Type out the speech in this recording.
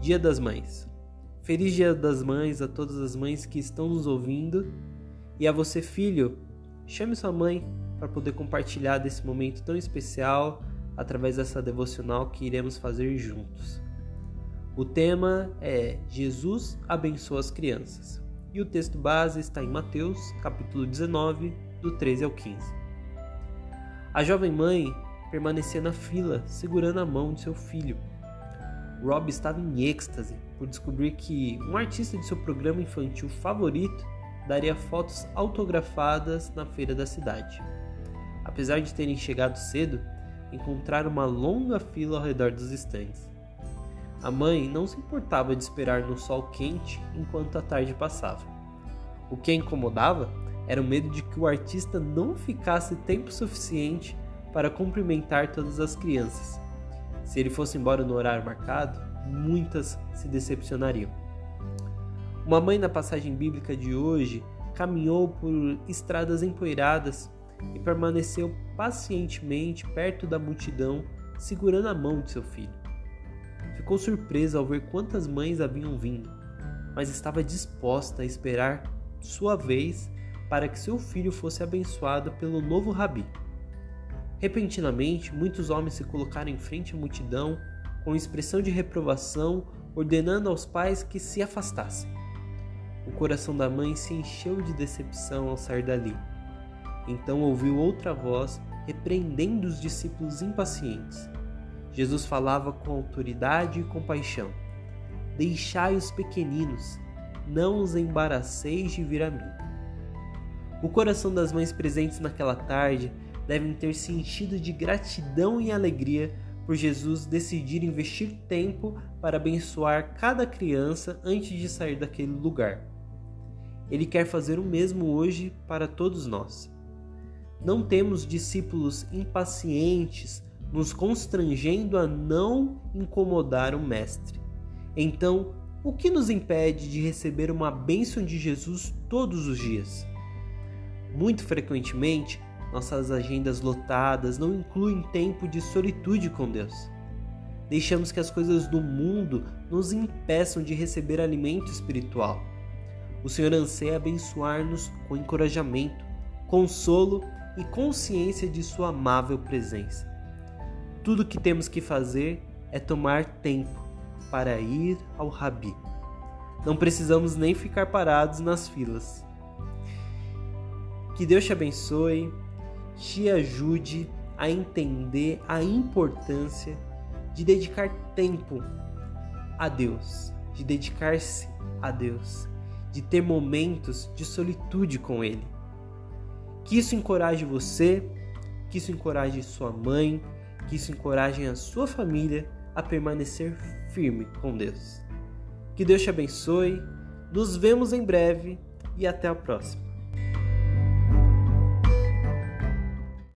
Dia das Mães. Feliz Dia das Mães a todas as mães que estão nos ouvindo e a você, filho. Chame sua mãe para poder compartilhar desse momento tão especial através dessa devocional que iremos fazer juntos. O tema é Jesus abençoa as crianças. E o texto base está em Mateus, capítulo 19, do 13 ao 15. A jovem mãe permanecia na fila, segurando a mão de seu filho Rob estava em êxtase por descobrir que um artista de seu programa infantil favorito daria fotos autografadas na feira da cidade. Apesar de terem chegado cedo, encontraram uma longa fila ao redor dos estandes. A mãe não se importava de esperar no sol quente enquanto a tarde passava. O que a incomodava era o medo de que o artista não ficasse tempo suficiente para cumprimentar todas as crianças se ele fosse embora no horário marcado, muitas se decepcionariam. Uma mãe na passagem bíblica de hoje caminhou por estradas empoeiradas e permaneceu pacientemente perto da multidão, segurando a mão de seu filho. Ficou surpresa ao ver quantas mães haviam vindo, mas estava disposta a esperar sua vez para que seu filho fosse abençoado pelo novo rabi. Repentinamente, muitos homens se colocaram em frente à multidão com expressão de reprovação, ordenando aos pais que se afastassem. O coração da mãe se encheu de decepção ao sair dali. Então ouviu outra voz repreendendo os discípulos impacientes. Jesus falava com autoridade e compaixão: Deixai os pequeninos, não os embaraceis de vir a mim. O coração das mães presentes naquela tarde devem ter se enchido de gratidão e alegria por Jesus decidir investir tempo para abençoar cada criança antes de sair daquele lugar. Ele quer fazer o mesmo hoje para todos nós. Não temos discípulos impacientes nos constrangendo a não incomodar o Mestre. Então, o que nos impede de receber uma bênção de Jesus todos os dias? Muito frequentemente, nossas agendas lotadas não incluem tempo de solitude com Deus. Deixamos que as coisas do mundo nos impeçam de receber alimento espiritual. O Senhor anseia abençoar-nos com encorajamento, consolo e consciência de Sua amável presença. Tudo o que temos que fazer é tomar tempo para ir ao Rabi. Não precisamos nem ficar parados nas filas. Que Deus te abençoe te ajude a entender a importância de dedicar tempo a Deus, de dedicar-se a Deus, de ter momentos de solitude com Ele. Que isso encoraje você, que isso encoraje sua mãe, que isso encoraje a sua família a permanecer firme com Deus. Que Deus te abençoe, nos vemos em breve e até a próxima.